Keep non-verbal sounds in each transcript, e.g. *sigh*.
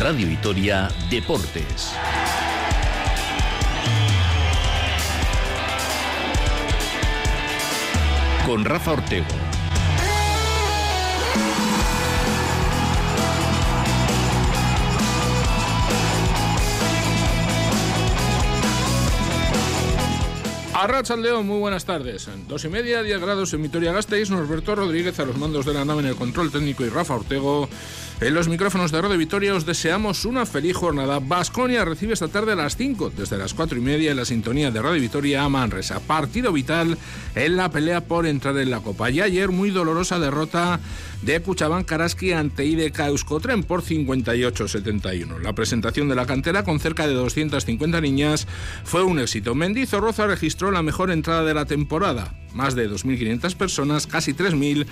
Radio Vitoria Deportes. Con Rafa Ortego. Arracha León, muy buenas tardes. Dos y media, 10 grados en Vitoria Gasteiz, Norberto Rodríguez a los mandos de la nave en el control técnico y Rafa Ortego en los micrófonos de Radio Vitoria os deseamos una feliz jornada. Basconia recibe esta tarde a las 5, desde las 4 y media, en la sintonía de Radio Vitoria a Manresa. Partido vital en la pelea por entrar en la Copa. Y ayer, muy dolorosa derrota de Cuchabán Karaski ante IDK Euskotren por 58-71. La presentación de la cantera con cerca de 250 niñas fue un éxito. Mendizorroza registró la mejor entrada de la temporada. Más de 2.500 personas, casi 3.000,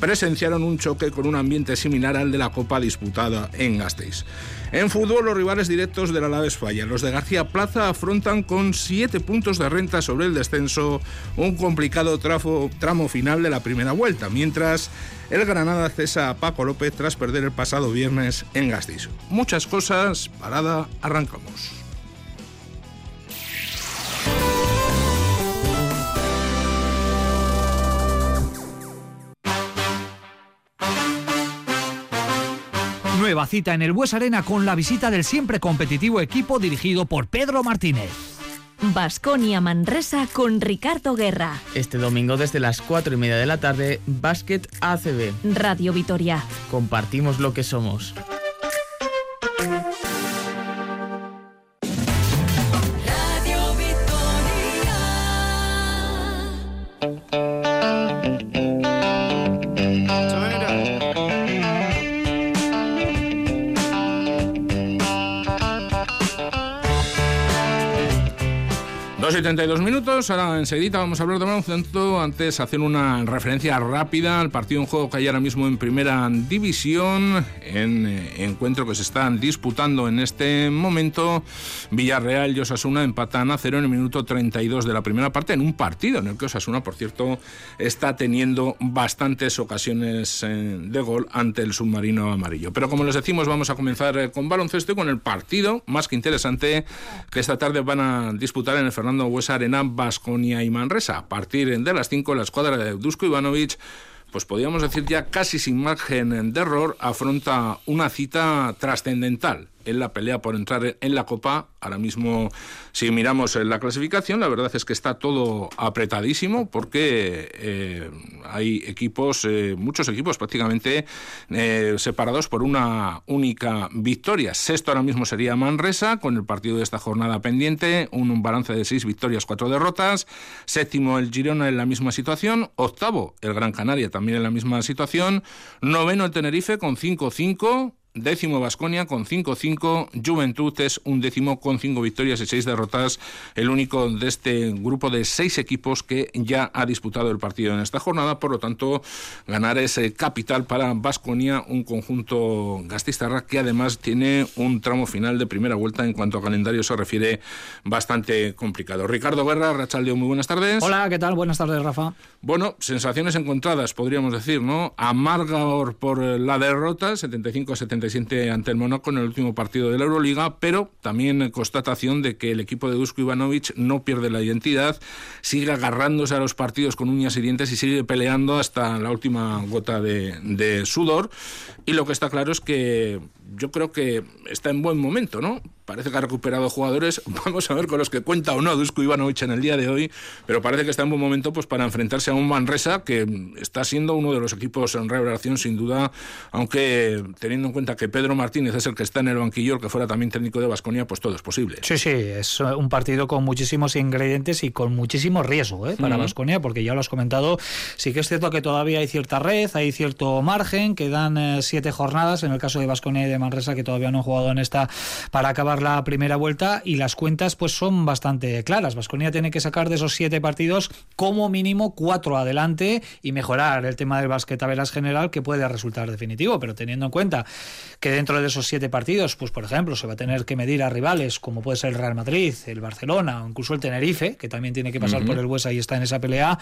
presenciaron un choque con un ambiente similar al de la Copa disputada en Gasteiz. En fútbol, los rivales directos del Alaves falla. Los de García Plaza afrontan con 7 puntos de renta sobre el descenso un complicado tramo final de la primera vuelta, mientras el Granada cesa a Paco López tras perder el pasado viernes en Gasteiz. Muchas cosas, parada, arrancamos. Nueva cita en el Bues Arena con la visita del siempre competitivo equipo dirigido por Pedro Martínez. Basconia Manresa con Ricardo Guerra. Este domingo desde las 4 y media de la tarde, Básquet ACB. Radio Vitoria. Compartimos lo que somos. 72 minutos, ahora enseguida vamos a hablar de baloncesto. Antes hacer una referencia rápida al partido en juego que hay ahora mismo en primera división, en eh, encuentro que se están disputando en este momento. Villarreal y Osasuna empatan a cero en el minuto 32 de la primera parte, en un partido en el que Osasuna, por cierto, está teniendo bastantes ocasiones eh, de gol ante el submarino amarillo. Pero como les decimos, vamos a comenzar eh, con baloncesto y con el partido más que interesante que esta tarde van a disputar en el Fernando Huesa Arena, Basconia y Manresa. A partir de las 5, la escuadra de Dusko Ivanovic pues podríamos decir ya casi sin margen de error, afronta una cita trascendental en la pelea por entrar en la Copa. Ahora mismo, si miramos la clasificación, la verdad es que está todo apretadísimo porque eh, hay equipos, eh, muchos equipos prácticamente eh, separados por una única victoria. Sexto ahora mismo sería Manresa, con el partido de esta jornada pendiente, un balance de seis victorias, cuatro derrotas. Séptimo el Girona en la misma situación. Octavo el Gran Canaria también en la misma situación. Noveno el Tenerife con 5-5 décimo Vasconia con 5-5, Juventud es un décimo con 5 victorias y 6 derrotas, el único de este grupo de 6 equipos que ya ha disputado el partido en esta jornada, por lo tanto ganar es capital para Vasconia, un conjunto gastistarra que además tiene un tramo final de primera vuelta en cuanto a calendario se refiere bastante complicado. Ricardo Guerra, Rachaldeo, muy buenas tardes. Hola, ¿qué tal? Buenas tardes, Rafa. Bueno, sensaciones encontradas, podríamos decir, ¿no? Amargor por la derrota, 75-75 siente ante el Mónaco en el último partido de la Euroliga, pero también constatación de que el equipo de Dusko Ivanovic no pierde la identidad, sigue agarrándose a los partidos con uñas y dientes y sigue peleando hasta la última gota de, de sudor. Y lo que está claro es que yo creo que está en buen momento, ¿no? Parece que ha recuperado jugadores. *laughs* Vamos a ver con los que cuenta o no Dusko Ivanovic en el día de hoy, pero parece que está en buen momento pues para enfrentarse a un Manresa que está siendo uno de los equipos en revelación sin duda, aunque teniendo en cuenta que Pedro Martínez es el que está en el banquillo, el que fuera también técnico de Vasconia, pues todo es posible. Sí, sí, es un partido con muchísimos ingredientes y con muchísimo riesgo ¿eh? para Vasconia, porque ya lo has comentado, sí que es cierto que todavía hay cierta red, hay cierto margen, quedan eh, siete jornadas en el caso de Vasconia y de Manresa que todavía no han jugado en esta para acabar jugar la primera vuelta y las cuentas pues son bastante claras. Vasconia tiene que sacar de esos siete partidos como mínimo cuatro adelante y mejorar el tema del básquet a veras general que puede resultar definitivo, pero teniendo en cuenta que dentro de esos siete partidos, pues por ejemplo, se va a tener que medir a rivales como puede ser el Real Madrid, el Barcelona o incluso el Tenerife, que también tiene que pasar por el Huesa y está en esa pelea,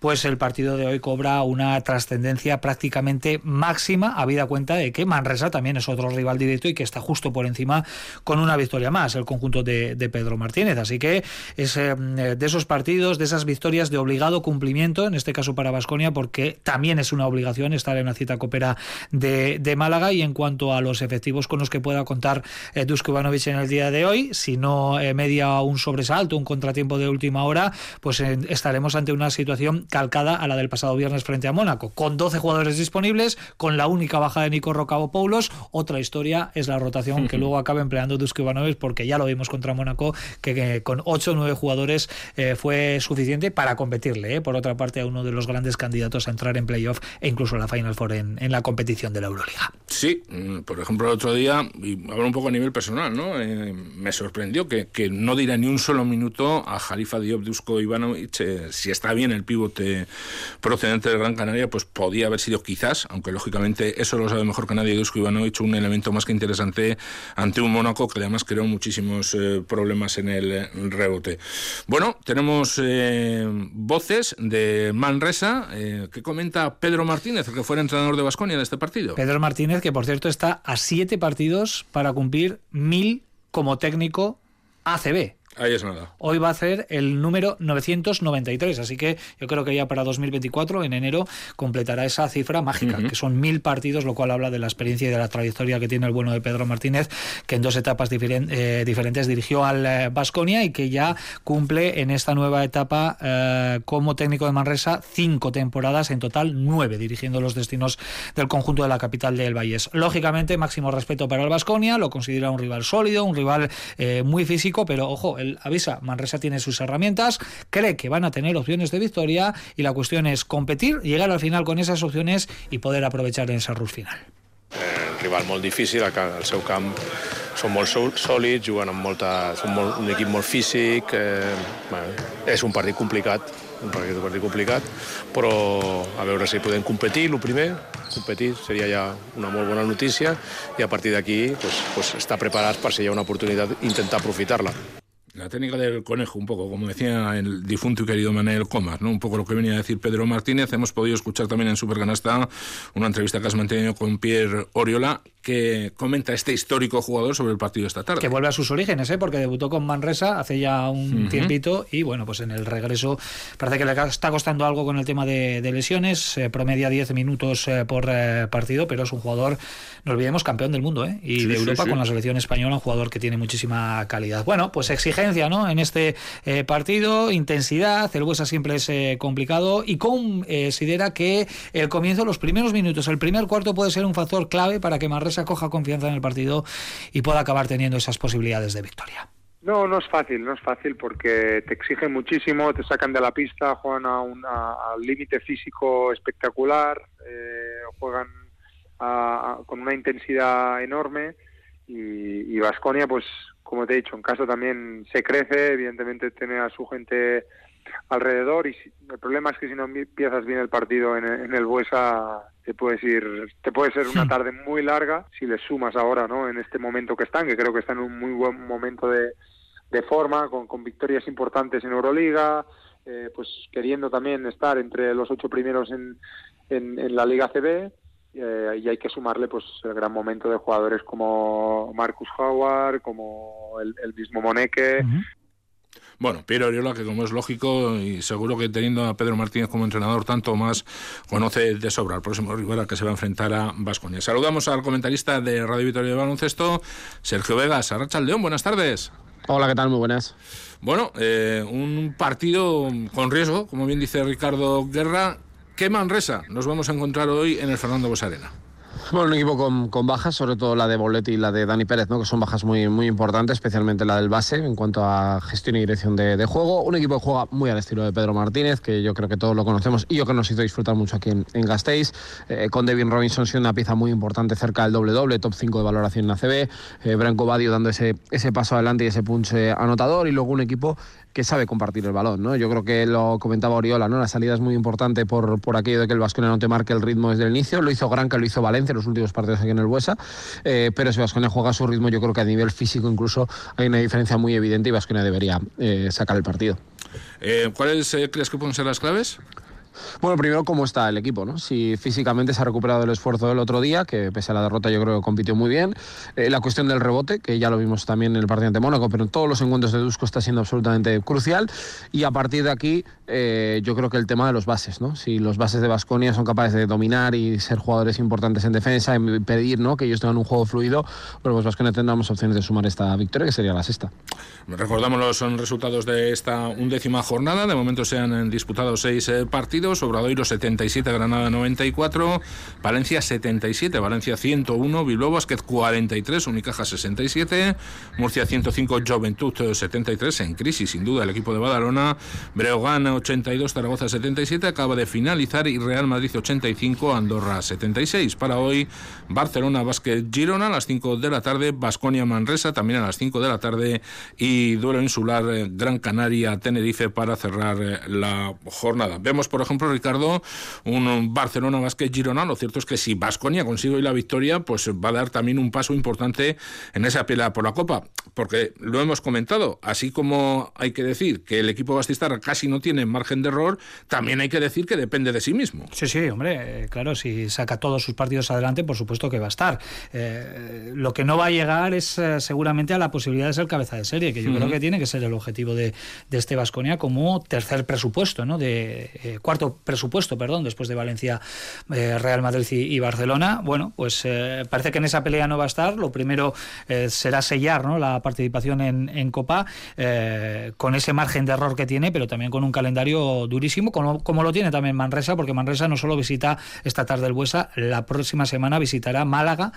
pues el partido de hoy cobra una trascendencia prácticamente máxima, habida cuenta de que Manresa también es otro rival directo y que está justo por encima con una victoria más, el conjunto de, Pedro Martínez. Así que es eh, de esos partidos, de esas victorias de obligado cumplimiento, en este caso para Vasconia, porque también es una obligación estar en la cita copera de, Málaga y en cuanto a los efectivos con los que pueda contar eh, Dusko Ivanovic en el día de hoy, si no eh, media un sobresalto, un contratiempo de última hora, pues estaremos ante una situación calcada a la del pasado viernes frente a Mónaco, con 12 jugadores disponibles, con la única baja de Nico Rocabo-Poulos. Otra historia es la rotación que *laughs* luego acaba empleando Dusko Ivanovic, porque ya lo vimos contra Mónaco, que, con 8 o 9 jugadores eh, fue suficiente para competirle, por otra parte, a uno de los grandes candidatos a entrar en playoff e incluso a la Final Four en, en la competición de la Euroliga. Sí, mm, por ejemplo, el otro día, y hablo un poco a nivel personal, ¿no? Eh, me sorprendió que, que, no diera ni un solo minuto a Jalifa Diop Dusko Ivanovic. Eh, si está bien el pivote procedente de Gran Canaria, pues podía haber sido quizás, aunque lógicamente eso lo sabe mejor que nadie, Dusko Ivanovic, un elemento más que interesante ante un Mónaco que además creó muchísimos eh, problemas en el rebote. Bueno, tenemos voces de Manresa que comenta Pedro Martínez, el que fue el entrenador de Basconia de este partido. Pedro Martínez, que por cierto está a siete partidos para cumplir mil como técnico ACB. Ahí es nada. Hoy va a ser el número 993, así que yo creo que ya para 2024, en enero, completará esa cifra mágica, que son mil partidos, lo cual habla de la experiencia y de la trayectoria que tiene el bueno de Pedro Martínez, que en dos etapas eh, diferentes dirigió al Vasconia eh, y que ya cumple en esta nueva etapa eh, como técnico de Manresa cinco temporadas, en total nueve, dirigiendo los destinos del conjunto de la capital del Valles. Lógicamente, máximo respeto para el Vasconia, lo considera un rival sólido, un rival muy físico, pero ojo, avisa, Manresa tiene sus herramientas, cree que van a tener opciones de victoria y la cuestión es competir, llegar al final con esas opciones y poder aprovechar en esa rus final. Eh, rival molt difícil, al seu camp són molt sòlids, juguen amb molta, són molt, un equip molt físic, eh, bueno, és un partit complicat, un partit, un partit complicat, però a veure si podem competir, el primer, competir seria ja una molt bona notícia i a partir d'aquí pues, pues, estar preparats per si hi ha una oportunitat intentar aprofitar-la. La técnica del conejo, un poco, como decía el difunto y querido Manuel Comas, ¿no? Un poco lo que venía a decir Pedro Martínez. Hemos podido escuchar también en Superganasta una entrevista que has mantenido con Pierre Oriola, que comenta este histórico jugador sobre el partido esta tarde. Que vuelve a sus orígenes, ¿eh? porque debutó con Manresa hace ya un tiempito y bueno, pues en el regreso parece que le está costando algo con el tema de, lesiones, eh, promedia 10 minutos eh, por eh, partido, pero es un jugador, no olvidemos, campeón del mundo ¿eh? y de Europa con la selección española, un jugador que tiene muchísima calidad. Bueno, pues exigencia ¿no? en este partido, intensidad, el Huesa siempre es complicado y considera que el comienzo, los primeros minutos, el primer cuarto puede ser un factor clave para que Manresa coja confianza en el partido y pueda acabar teniendo esas posibilidades de victoria. No, no es fácil, no es fácil porque te exigen muchísimo, te sacan de la pista, juegan a un límite físico espectacular, eh, juegan con una intensidad enorme y Vasconia, pues como te he dicho, en casa también se crece, evidentemente tiene a su gente alrededor y el problema es que si no empiezas bien el partido en, en el Buesa te puedes ir, te puede ser una tarde muy larga si le sumas ahora, ¿no? En este momento que están, que creo que están en un muy buen momento de, de forma, con, con victorias importantes en Euroliga, eh, pues queriendo también estar entre los ocho primeros en, en, la Liga CB. Eh, y hay que sumarle pues el gran momento de jugadores como Marcus Howard, como el, mismo Moneke, bueno, Piero Oriola, que como es lógico y seguro que teniendo a Pedro Martínez como entrenador, tanto más conoce de sobra al próximo rival que se va a enfrentar a Vasconia. Saludamos al comentarista de Radio Vitoria de Baloncesto, Sergio Vegas, Arracha León, buenas tardes. Hola, ¿qué tal? Muy buenas. Bueno, eh, un partido con riesgo, como bien dice Ricardo Guerra. ¿Qué Manresa nos vamos a encontrar hoy en el Fernando Bosarena? Bueno, un equipo con, con, bajas, sobre todo la de Boletti y la de Dani Pérez, ¿no? que son bajas muy, muy importantes, especialmente la del base en cuanto a gestión y dirección de, juego. Un equipo que juega muy al estilo de Pedro Martínez, que yo creo que todos lo conocemos y yo que nos hizo disfrutar mucho aquí en, en Gasteiz, eh, con Devin Robinson siendo una pieza muy importante cerca del doble-doble, top 5 de valoración en ACB, eh, Branco Badio dando ese, ese paso adelante y ese punch anotador, y luego un equipo que sabe compartir el balón, ¿no? Yo creo que lo comentaba Oriola, ¿no? La salida es muy importante por, por aquello de que el Vasconia no te marque el ritmo desde el inicio. Lo hizo Granca, lo hizo Valencia en los últimos partidos aquí en el Buesa. Eh, pero si Vasconia juega a su ritmo, yo creo que a nivel físico incluso hay una diferencia muy evidente y Vasconia debería eh, sacar el partido. Eh, ¿Cuáles crees que pueden ser las claves? Bueno, primero, ¿cómo está el equipo? ¿no? Si físicamente se ha recuperado el esfuerzo del otro día, que pese a la derrota yo creo que compitió muy bien. Eh, la cuestión del rebote, que ya lo vimos también en el partido ante Mónaco, pero en todos los encuentros de Dusko está siendo absolutamente crucial. Y a partir de aquí, eh, yo creo que el tema de los bases, ¿no? Si los bases de Basconia son capaces de dominar y ser jugadores importantes en defensa, y pedir ¿no? que ellos tengan un juego fluido, bueno, pues Basconia tendremos opciones de sumar esta victoria, que sería la sexta. Recordamos los resultados de esta undécima jornada. De momento se han disputado seis eh, partidos. Obradoiro 77, Granada 94, Valencia 77, Valencia 101, Bilbao Basket 43, Unicaja 67, Murcia 105, Juventud 73, en crisis sin duda el equipo de Badalona, Breogán 82, Zaragoza 77, acaba de finalizar y Real Madrid 85, Andorra 76. Para hoy, Barcelona Basket Girona a las 5 de la tarde, Basconia Manresa también a las 5 de la tarde y duelo insular Gran Canaria Tenerife para cerrar la jornada. Vemos, por ejemplo, Ricardo, un Barcelona Basket Girona. Lo cierto es que si Basconia consigue hoy la victoria, pues va a dar también un paso importante en esa pelea por la Copa. Porque lo hemos comentado, así como hay que decir que el equipo bastistar casi no tiene margen de error, también hay que decir que depende de sí mismo. Sí, sí, hombre, eh, claro, si saca todos sus partidos adelante, por supuesto que va a estar. Eh, lo que no va a llegar es eh, seguramente a la posibilidad de ser cabeza de serie, que yo uh -huh. creo que tiene que ser el objetivo de, de este Basconia como tercer presupuesto, ¿no? De eh, cuarto presupuesto, perdón, después de Valencia, eh, Real Madrid y, Barcelona. Bueno, pues eh, parece que en esa pelea no va a estar. Lo primero eh, será sellar ¿no? la participación en, Copa con ese margen de error que tiene, pero también con un calendario durísimo, como, lo tiene también Manresa, porque Manresa no solo visita esta tarde el Buesa, la próxima semana visitará Málaga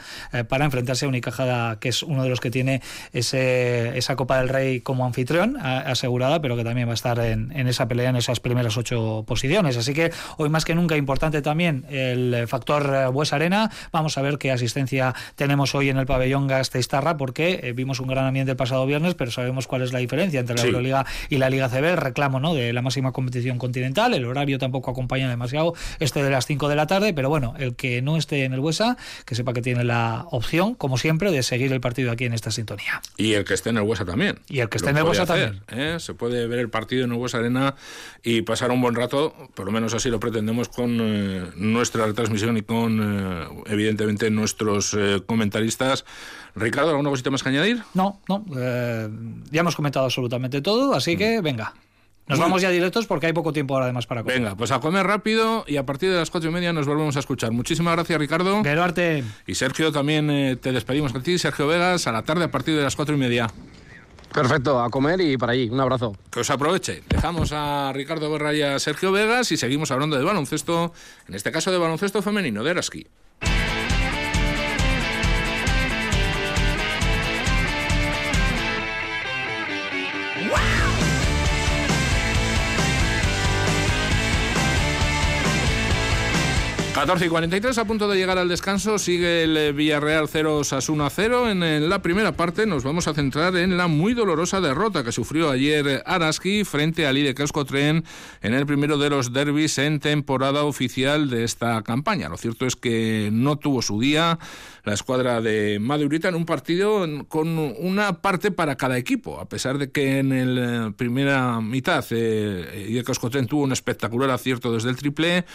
para enfrentarse a Unicaja, que es uno de los que tiene ese, esa Copa del Rey como anfitrión asegurada, pero que también va a estar en, en esa pelea en esas primeras ocho posiciones. Así que hoy más que nunca importante también el factor Buesa Arena. Vamos a ver qué asistencia tenemos hoy en el pabellón Gasteiztarra, porque eh, vimos un gran ambiente el pasado viernes, pero sabemos cuál es la diferencia entre la sí. Euroliga y la Liga CB, el reclamo ¿no? de la máxima competición continental, el horario tampoco acompaña demasiado este de las 5 de la tarde, pero bueno, el que no esté en el Buesa, que sepa que tiene la opción, como siempre, de seguir el partido aquí en esta sintonía. Y el que esté en el Buesa también. Y el que esté en el Buesa hacer, también. ¿eh? Se puede ver el partido en el Buesa Arena y pasar un buen rato, por lo menos así lo pretendemos con eh, nuestra retransmisión y con, eh, evidentemente, nuestros eh, comentaristas. Ricardo, ¿alguna cosita más que añadir? No, no. Eh, ya hemos comentado absolutamente todo, así que venga. Nos vamos ya directos porque hay poco tiempo ahora además para comer. Venga, pues a comer rápido y a partir de las cuatro y media nos volvemos a escuchar. Muchísimas gracias, Ricardo. Gerarte. Y Sergio, también eh, te despedimos a ti, Sergio Vegas, a la tarde a partir de las cuatro y media. Perfecto, a comer y para allí. Un abrazo. Que os aproveche. Dejamos a Ricardo Berra y a Sergio Vegas y seguimos hablando de baloncesto, en este caso de baloncesto femenino, de Eraski. 14 y 43 a punto de llegar al descanso. Sigue el eh, Villarreal 0 Sasuna 0. En la primera parte nos vamos a centrar en la muy dolorosa derrota que sufrió ayer Araski frente al IDE Tren en el primero de los derbis en temporada oficial de esta campaña. Lo cierto es que no tuvo su día la escuadra de Madurita en un partido con una parte para cada equipo, a pesar de que en la primera mitad eh, Tren tuvo un espectacular acierto desde el triple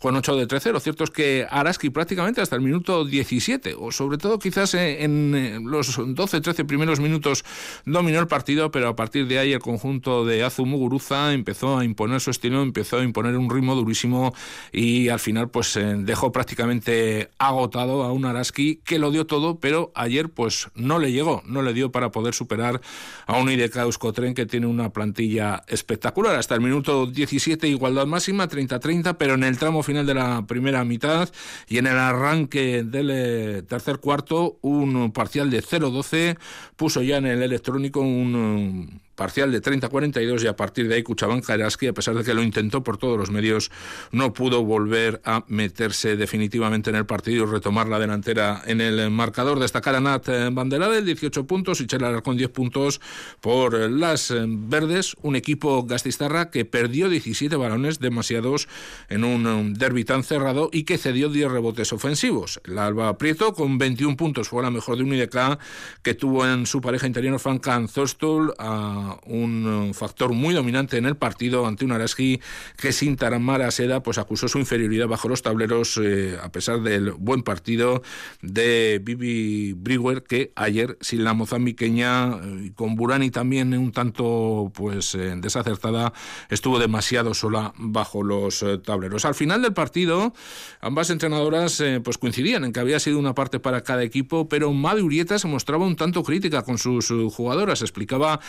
con 8 de 13. Lo cierto es que Araski prácticamente hasta el minuto 17, o sobre todo quizás en los 12-13 primeros minutos dominó el partido, pero a partir de ahí el conjunto de Azu Muguruza empezó a imponer su estilo, empezó a imponer un ritmo durísimo y al final pues dejó prácticamente agotado a un Araski que lo dio todo, pero ayer pues no le llegó, no le dio para poder superar a un IDK Euskotren que tiene una plantilla espectacular. Hasta el minuto 17 igualdad máxima, 30-30, pero en el tramo final de la primera mitad y en el arranque del eh, tercer cuarto un parcial de 0-12 puso ya en el electrónico un parcial de 30-42 y a partir de ahí Cuchabán Karaski, a pesar de que lo intentó por todos los medios, no pudo volver a meterse definitivamente en el partido y retomar la delantera en el marcador. Destacar a Nat Banderade, 18 puntos, y Chelar con 10 puntos por las verdes, un equipo gastistarra que perdió 17 balones, demasiados en un derby tan cerrado y que cedió 10 rebotes ofensivos. La Alba Prieto con 21 puntos fue la mejor de un IDK que tuvo en su pareja interior Frank Zostul a un factor muy dominante en el partido ante un Araski que sin Taramara Seda pues acusó su inferioridad bajo los tableros eh, a pesar del buen partido de Bibi Brewer que ayer sin la mozambiqueña eh, y con Burani también un tanto pues eh, desacertada estuvo demasiado sola bajo los tableros. Al final del partido ambas entrenadoras pues coincidían en que había sido una parte para cada equipo pero Madi Urieta se mostraba un tanto crítica con sus jugadoras. Explicaba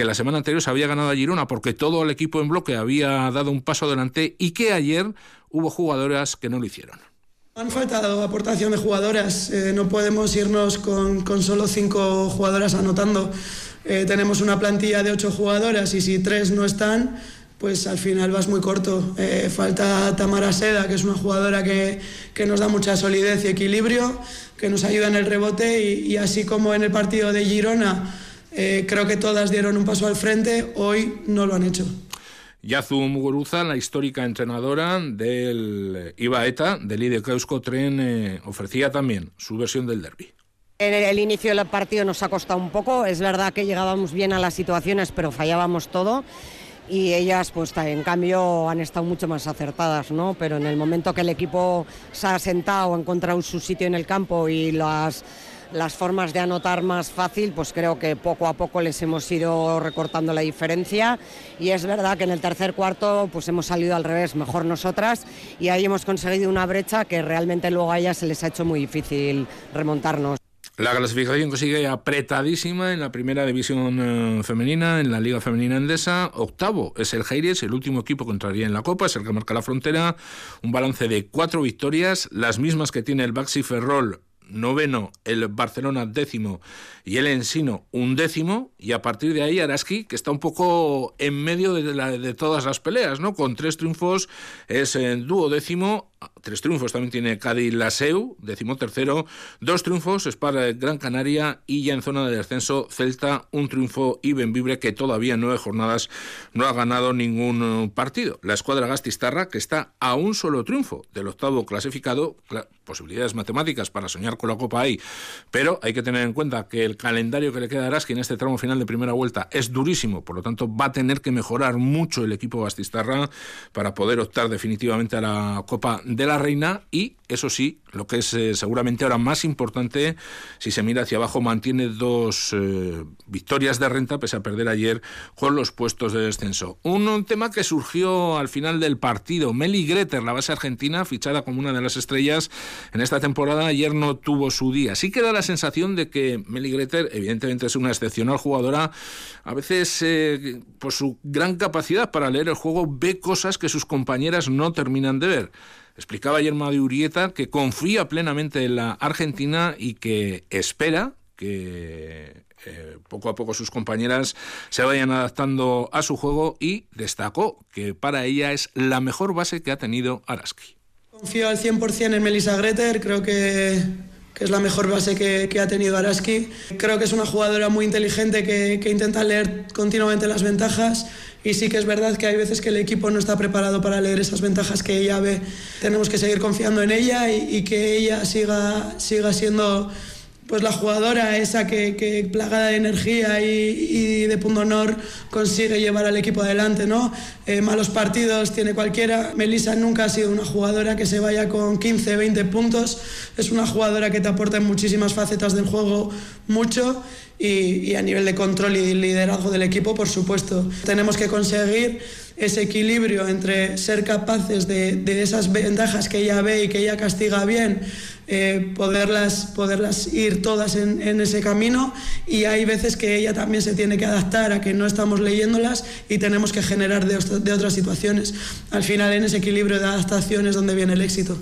que la semana anterior se había ganado a Girona porque todo el equipo en bloque había dado un paso adelante y que ayer hubo jugadoras que no lo hicieron. Han faltado aportación de jugadoras, eh, no podemos irnos con, con, solo cinco jugadoras anotando. Eh, tenemos una plantilla de ocho jugadoras y si tres no están, pues al final vas muy corto. Eh, falta Tamara Seda, que es una jugadora que, que, nos da mucha solidez y equilibrio, que nos ayuda en el rebote y, y así como en el partido de Girona eh, creo que todas dieron un paso al frente, hoy no lo han hecho. Yazu Muguruza, la histórica entrenadora del Ibaeta, del IDE Tren, eh, ofrecía también su versión del derby. En el inicio del partido nos ha costado un poco, es verdad que llegábamos bien a las situaciones, pero fallábamos todo y ellas pues en cambio han estado mucho más acertadas, ¿no? Pero en el momento que el equipo se ha sentado, ha encontrado su sitio en el campo y las las formas de anotar más fácil, pues creo que poco a poco les hemos ido recortando la diferencia y es verdad que en el tercer cuarto pues hemos salido al revés, mejor nosotras y ahí hemos conseguido una brecha que realmente luego a ellas se les ha hecho muy difícil remontarnos. La clasificación que sigue apretadísima en la primera división eh, femenina, en la Liga Femenina Endesa. Octavo es el Jairies, el último equipo que entraría en la Copa, es el que marca la frontera. Un balance de cuatro victorias, las mismas que tiene el Baxi Ferrol noveno, el Barcelona décimo y el Ensino un décimo, y a partir de ahí Araski, que está un poco en medio de, de todas las peleas, ¿no? Con tres triunfos es en duodécimo tres triunfos también tiene Cádiz Laseu, tercero, dos triunfos es para Gran Canaria y ya en zona de descenso Celta, un triunfo y Benvibre que todavía en nueve jornadas no ha ganado ningún partido. La escuadra Gastistarra que está a un solo triunfo del octavo clasificado, posibilidades matemáticas para soñar con la Copa ahí, pero hay que tener en cuenta que el calendario que le queda a Araski en este tramo final de primera vuelta es durísimo, por lo tanto va a tener que mejorar mucho el equipo Gastistarra para poder optar definitivamente a la Copa de la Reina y, eso sí, lo que es eh, seguramente ahora más importante, si se mira hacia abajo, mantiene dos eh, victorias de renta, pese a perder ayer con los puestos de descenso. Un, tema que surgió al final del partido. Meli Greter, la base argentina, fichada como una de las estrellas en esta temporada, ayer no tuvo su día. Sí que da la sensación de que Meli Greter, evidentemente es una excepcional jugadora, a veces eh, por su gran capacidad para leer el juego ve cosas que sus compañeras no terminan de ver. Explicaba ayer Madi Urieta que confía plenamente en la Argentina y que espera que eh, poco a poco sus compañeras se vayan adaptando a su juego y destacó que para ella es la mejor base que ha tenido Araski. Confío al 100% en Melissa Greter, creo que, que es la mejor base que, que, ha tenido Araski. Creo que es una jugadora muy inteligente que, que intenta leer continuamente las ventajas y sí que es verdad que hay veces que el equipo no está preparado para leer esas ventajas que ella ve. Tenemos que seguir confiando en ella y, y que ella siga, siga siendo pues la jugadora esa que, plagada de energía y, de punto honor consigue llevar al equipo adelante, ¿no? Eh, malos partidos tiene cualquiera. Melissa nunca ha sido una jugadora que se vaya con 15, 20 puntos. Es una jugadora que te aporta en muchísimas facetas del juego mucho y, y a nivel de control y liderazgo del equipo, por supuesto. Tenemos que conseguir ese equilibrio entre ser capaces de, de esas ventajas que ella ve y que ella castiga bien, eh, poderlas, poderlas ir todas en, ese camino y hay veces que ella también se tiene que adaptar a que no estamos leyéndolas y tenemos que generar de, de otras situaciones. Al final en ese equilibrio de adaptación es donde viene el éxito.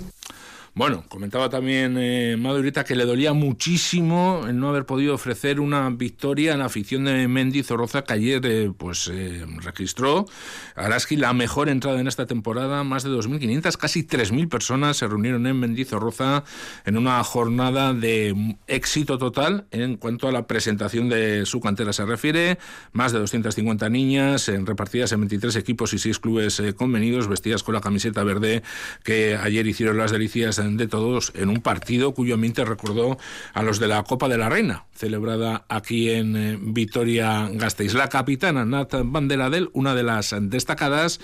Bueno, comentaba también eh, Madurita que le dolía muchísimo el no haber podido ofrecer una victoria en la afición de Mendy Zorroza, que ayer eh, pues eh, registró Araski la mejor entrada en esta temporada, más de 2.500, casi 3.000 personas se reunieron en Mendizorroza en una jornada de éxito total en cuanto a la presentación de su cantera se refiere, más de 250 niñas repartidas en 23 equipos y 6 clubes convenidos, vestidas con la camiseta verde que ayer hicieron las delicias de todos en un partido cuyo ambiente recordó a los de la Copa de la Reina, celebrada aquí en eh, Vitoria-Gasteiz. La capitana Nat Banderadel, una de las destacadas,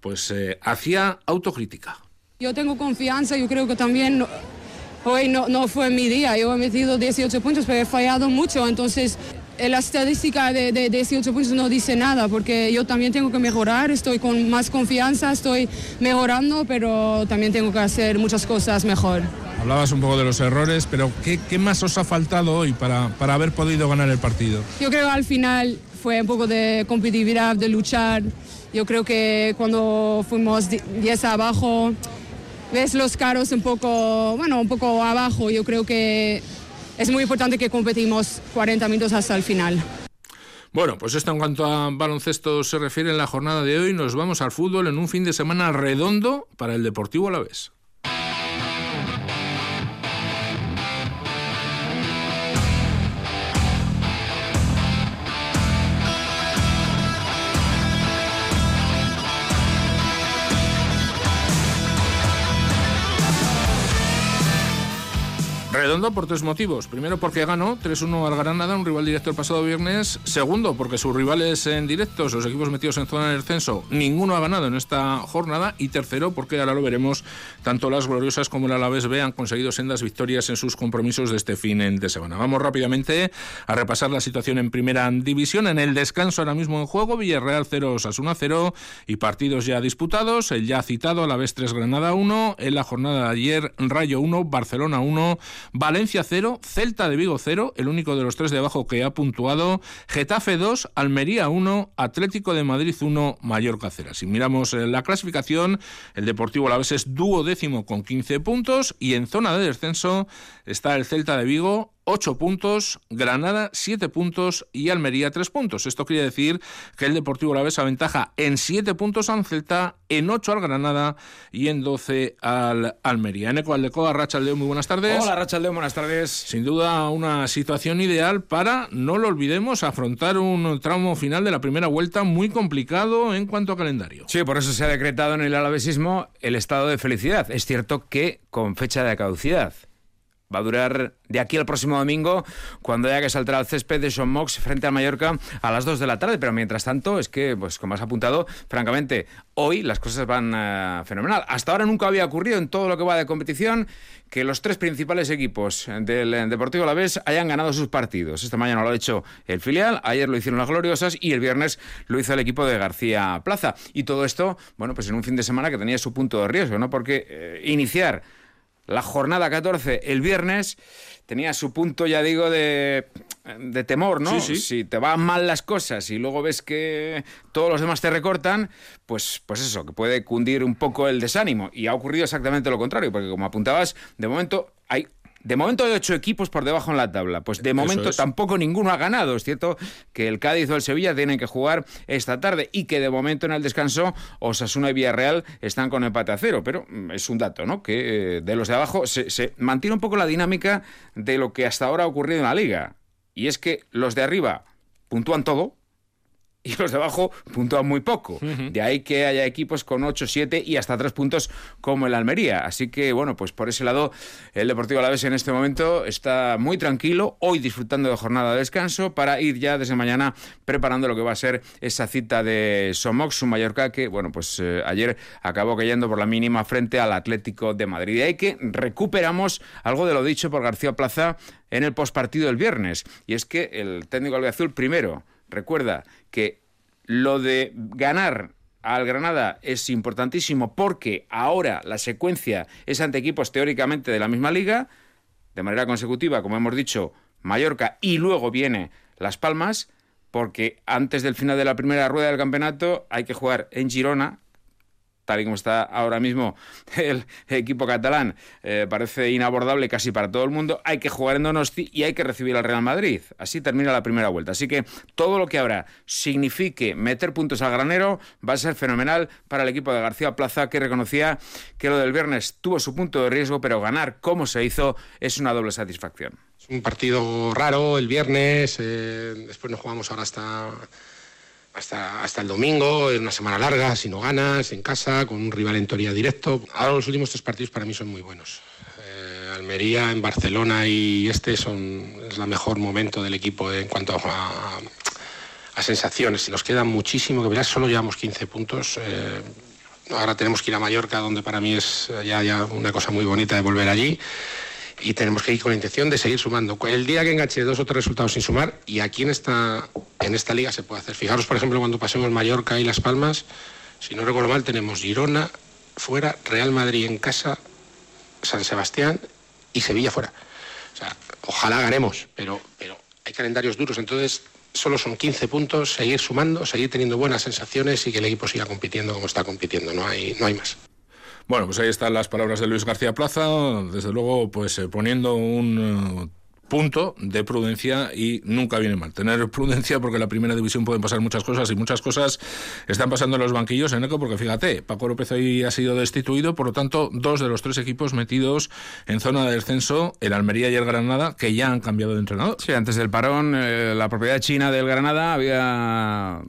pues eh, hacía autocrítica. Yo tengo confianza, yo creo que también hoy no, no fue mi día, yo he metido 18 puntos, pero he fallado mucho, entonces la estadística de, de, 18 puntos no dice nada, porque yo también tengo que mejorar, estoy con más confianza, estoy mejorando, pero también tengo que hacer muchas cosas mejor. Hablabas un poco de los errores, pero ¿qué, qué más os ha faltado hoy para, para haber podido ganar el partido? Yo creo que al final fue un poco de competitividad, de luchar. Yo creo que cuando fuimos 10 abajo, ves los caros un poco, bueno, un poco abajo. Yo creo que es muy importante que competimos 40 minutos hasta el final. Bueno, pues esto en cuanto a baloncesto se refiere en la jornada de hoy, nos vamos al fútbol en un fin de semana redondo para el Deportivo Alavés. Redondo por tres motivos. Primero, porque ganó 3-1 al Granada, un rival directo el pasado viernes. Segundo, porque sus rivales en directos, los equipos metidos en zona de descenso, ninguno ha ganado en esta jornada. Y tercero, porque ahora lo veremos, tanto las gloriosas como el Alavés B han conseguido sendas victorias en sus compromisos de este fin de semana. Vamos rápidamente a repasar la situación en primera división. En el descanso ahora mismo en juego, Villarreal 0, Sasuna 0 y partidos ya disputados. El ya citado Alavés 3, Granada 1. En la jornada de ayer, Rayo 1, Barcelona 1. Valencia 0, Celta de Vigo 0, el único de los tres de abajo que ha puntuado, Getafe 2, Almería 1, Atlético de Madrid 1, Mallorca 0. Si miramos eh, la clasificación, el Deportivo Alavés es duodécimo con 15 puntos y en zona de descenso está el Celta de Vigo 8 puntos, Granada 7 puntos y Almería 3 puntos. Esto quiere decir que el Deportivo Alavés aventaja en 7 puntos al Celta, en 8 al Granada y en 12 al Almería. En Ecualdecoa, Rachaldeo, muy buenas tardes. Hola Rachaldeo, buenas tardes. Sin duda una situación ideal para, no lo olvidemos, afrontar un tramo final de la primera vuelta muy complicado en cuanto a calendario. Sí, por eso se ha decretado en el alavesismo el estado de felicidad. Es cierto que con fecha de caducidad. Va a durar de aquí al próximo domingo, cuando haya que saltar al césped de Sean Mox frente a Mallorca a las 2 de la tarde. Pero mientras tanto, es que, pues como has apuntado, francamente, hoy las cosas van uh, fenomenal. Hasta ahora nunca había ocurrido en todo lo que va de competición que los tres principales equipos del eh, Deportivo Alavés hayan ganado sus partidos. Esta mañana lo ha hecho el filial, ayer lo hicieron las Gloriosas y el viernes lo hizo el equipo de García Plaza. Y todo esto, bueno, pues en un fin de semana que tenía su punto de riesgo, ¿no? Porque eh, iniciar la jornada 14 el viernes tenía su punto, ya digo, de, de temor, ¿no? Sí, sí. Si te van mal las cosas y luego ves que todos los demás te recortan, pues, pues eso, que puede cundir un poco el desánimo. Y ha ocurrido exactamente lo contrario, porque como apuntabas, de momento hay de momento hay ocho equipos por debajo en la tabla. Pues de momento tampoco ninguno ha ganado. Es cierto que el Cádiz o el Sevilla tienen que jugar esta tarde y que de momento en el descanso Osasuna y Villarreal están con empate a cero. Pero mm, es un dato, ¿no? Que eh, de los de abajo se, se mantiene un poco la dinámica de lo que hasta ahora ha ocurrido en la liga. Y es que los de arriba puntúan todo, y los de abajo puntúan muy poco. De ahí que haya equipos con 8, 7 y hasta 3 puntos como el Almería. Así que, bueno, pues por ese lado, el Deportivo Alavés en este momento está muy tranquilo, hoy disfrutando de jornada de descanso, para ir ya desde mañana preparando lo que va a ser esa cita de Somox, un Mallorca que, bueno, pues eh, ayer acabó cayendo por la mínima frente al Atlético de Madrid. De ahí que recuperamos algo de lo dicho por García Plaza en el postpartido del viernes. Y es que el técnico albiazul primero recuerda que lo de ganar al Granada es importantísimo porque ahora la secuencia es ante equipos teóricamente de la misma liga, de manera consecutiva, como hemos dicho, Mallorca y luego viene Las Palmas, porque antes del final de la primera rueda del campeonato hay que jugar en Girona, tal y como está ahora mismo *laughs* el equipo catalán, eh, parece inabordable casi para todo el mundo. Hay que jugar en Donosti y hay que recibir al Real Madrid. Así termina la primera vuelta. Así que todo lo que ahora signifique meter puntos al granero va a ser fenomenal para el equipo de García Plaza, que reconocía que lo del viernes tuvo su punto de riesgo, pero ganar como se hizo es una doble satisfacción. Es un partido raro el viernes, eh, después nos jugamos ahora hasta hasta, hasta el domingo, es una semana larga, si no ganas, en casa, con un rival en teoría directo. Ahora los últimos tres partidos para mí son muy buenos. Eh, Almería, en Barcelona y este son es el mejor momento del equipo en cuanto a, a sensaciones. Nos queda muchísimo que verás, solo llevamos 15 puntos. Eh, ahora tenemos que ir a Mallorca, donde para mí es ya, ya una cosa muy bonita de volver allí y tenemos que ir con la intención de seguir sumando. El día que enganche dos o tres resultados sin sumar, y aquí en esta, en esta liga se puede hacer. Fijaros, por ejemplo, cuando pasemos Mallorca y Las Palmas, si no recuerdo mal, tenemos Girona fuera, Real Madrid en casa, San Sebastián y Sevilla fuera. Ojalá ganemos, pero, pero hay calendarios duros, entonces solo son 15 puntos, seguir sumando, seguir teniendo buenas sensaciones y que el equipo siga compitiendo como está compitiendo, no hay, no hay más. Bueno, pues ahí están las palabras de Luis García Plaza, desde luego, pues eh, poniendo un eh, punto de prudencia y nunca viene mal. Tener prudencia porque en la primera división pueden pasar muchas cosas y muchas cosas están pasando en los banquillos en ECO porque fíjate, Paco López hoy ha sido destituido, por lo tanto, dos de los tres equipos metidos en zona de descenso, el Almería y el Granada, que ya han cambiado de entrenador. Sí, antes del parón, eh, la propiedad china del Granada había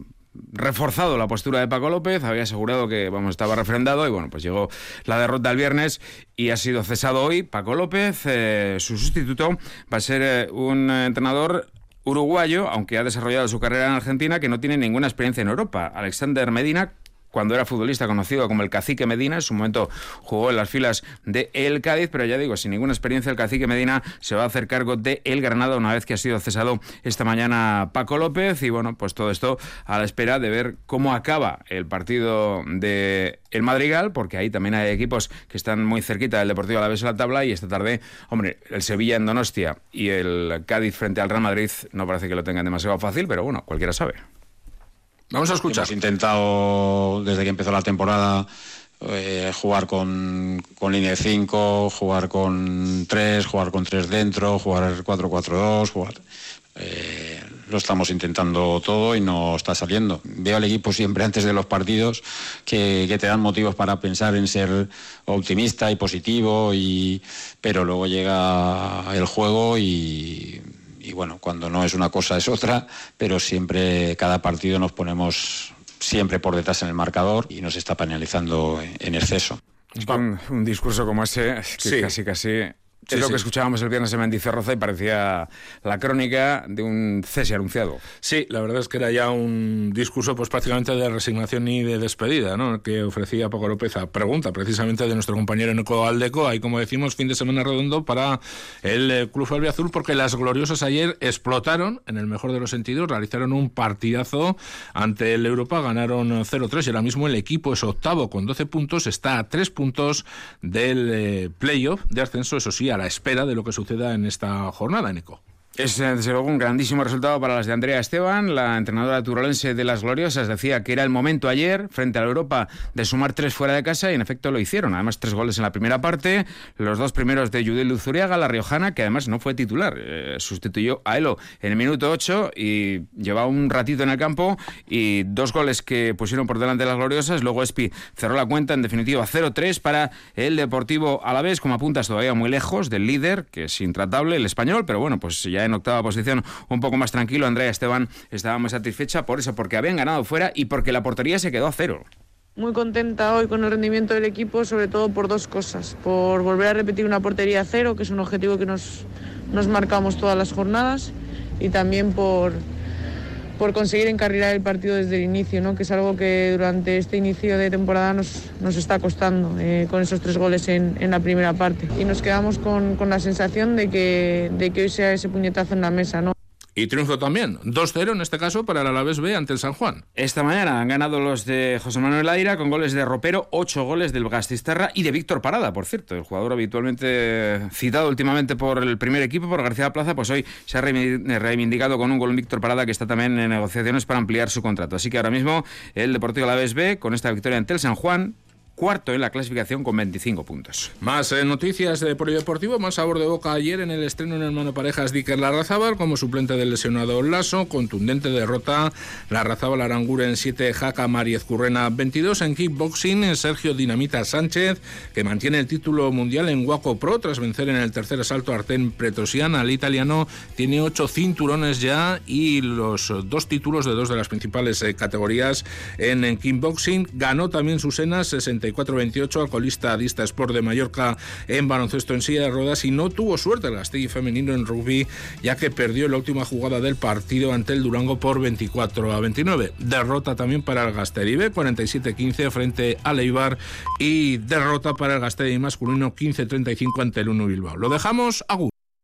reforzado la postura de Paco López, había asegurado que vamos, estaba refrendado y bueno, pues llegó la derrota el viernes y ha sido cesado hoy. Paco López, eh, su sustituto, va a ser eh, un entrenador uruguayo, aunque ha desarrollado su carrera en Argentina, que no tiene ninguna experiencia en Europa. Alexander Medina, cuando era futbolista conocido como el Cacique Medina. En su momento jugó en las filas de El Cádiz, pero ya digo, sin ninguna experiencia, el Cacique Medina se va a hacer cargo de El Granada una vez que ha sido cesado esta mañana Paco López. Y bueno, pues todo esto a la espera de ver cómo acaba el partido de el Madrigal, porque ahí también hay equipos que están muy cerquita del Deportivo a la vez en la tabla y esta tarde, hombre, el Sevilla en Donostia y el Cádiz frente al Real Madrid no parece que lo tengan demasiado fácil, pero bueno, cualquiera sabe. Vamos a escuchar. Hemos intentado, desde que empezó la temporada, eh, jugar con, con línea de 5, jugar con 3, jugar con 3 dentro, jugar 4-4-2, jugar... Eh, lo estamos intentando todo y no está saliendo. Veo al equipo siempre *laughs* antes de los partidos que, que te dan motivos para pensar en ser optimista y positivo, y, pero luego llega el juego y y bueno, cuando no es una cosa es otra, pero siempre cada partido nos ponemos siempre por detrás en el marcador y nos está penalizando en exceso. Un, un discurso como ese, que sí. casi casi es lo que escuchábamos el viernes en Mendizorroza y parecía la crónica de un cese anunciado. Sí, la verdad es que era ya un discurso pues prácticamente de resignación y de despedida, ¿no? que ofrecía Paco López a pregunta precisamente de nuestro compañero Nico Aldeco. Ahí, como decimos, fin de semana redondo para el eh, Club Azul porque las gloriosas ayer explotaron, en el mejor de los sentidos, realizaron un partidazo ante el Europa, ganaron 0-3 y ahora mismo el equipo es octavo con 12 puntos, está a 3 puntos del eh, playoff de ascenso, eso sí, a la espera de lo que suceda en esta jornada, Nico. Es desde luego un grandísimo resultado para las de Andrea Esteban, la entrenadora turolense de las Gloriosas. Decía que era el momento ayer, frente a la Europa, de sumar tres fuera de casa y en efecto lo hicieron. Además, tres goles en la primera parte, los dos primeros de Judith Luzuriaga, la riojana, que además no fue titular. Eh, sustituyó a Elo en el minuto 8 y llevaba un ratito en el campo y dos goles que pusieron por delante de las Gloriosas. Luego Espi cerró la cuenta, en definitiva 0-3 para el Deportivo Alavés, como apuntas todavía muy lejos del líder, que es intratable, el español, pero bueno, pues ya en octava posición un poco más tranquilo. Andrea Esteban estaba muy satisfecha por eso, porque habían ganado fuera y porque la portería se quedó a cero. Muy contenta hoy con el rendimiento del equipo, sobre todo por dos cosas. Por volver a repetir una portería a cero, que es un objetivo que nos, nos marcamos todas las jornadas, y también por, por conseguir encarrilar el partido desde el inicio, ¿no? que es algo que durante este inicio de temporada nos, nos está costando, eh, con esos tres goles en, en, la primera parte. Y nos quedamos con, con la sensación de que, de que hoy sea ese puñetazo en la mesa. ¿no? Y triunfo también, 2-0 en este caso para el Alavés B ante el San Juan. Esta mañana han ganado los de José Manuel Aira con goles de Ropero, 8 goles del Gastisterra y de Víctor Parada, por cierto, el jugador habitualmente citado últimamente por el primer equipo, por García Plaza, pues hoy se ha reivindicado con un gol en Víctor Parada que está también en negociaciones para ampliar su contrato. Así que ahora mismo el Deportivo Alavés B, con esta victoria ante el San Juan, cuarto en la clasificación con 25 puntos. Más eh, noticias de polideportivo, más sabor de boca. Ayer en el estreno en el mano parejas Dicker Larrazábal como suplente del lesionado Lasso, contundente derrota. Larrazábal Aranguren 7, Jaca Mariez Currena 22 en kickboxing, Sergio Dinamita Sánchez que mantiene el título mundial en Waco Pro tras vencer en el tercer asalto a Arten Pretosian. Al italiano, tiene ocho cinturones ya y los dos títulos de dos de las principales eh, categorías en, en kickboxing, ganó también Susena 60 34-28 al Dista Sport de Mallorca en baloncesto en silla de ruedas y no tuvo suerte el Castilla femenino en rugby ya que perdió la última jugada del partido ante el Durango por 24 a 29. Derrota también para el Gasteribe 47-15 frente al Eibar y derrota para el Gasteri masculino 15-35 ante el 1 Bilbao. Lo dejamos a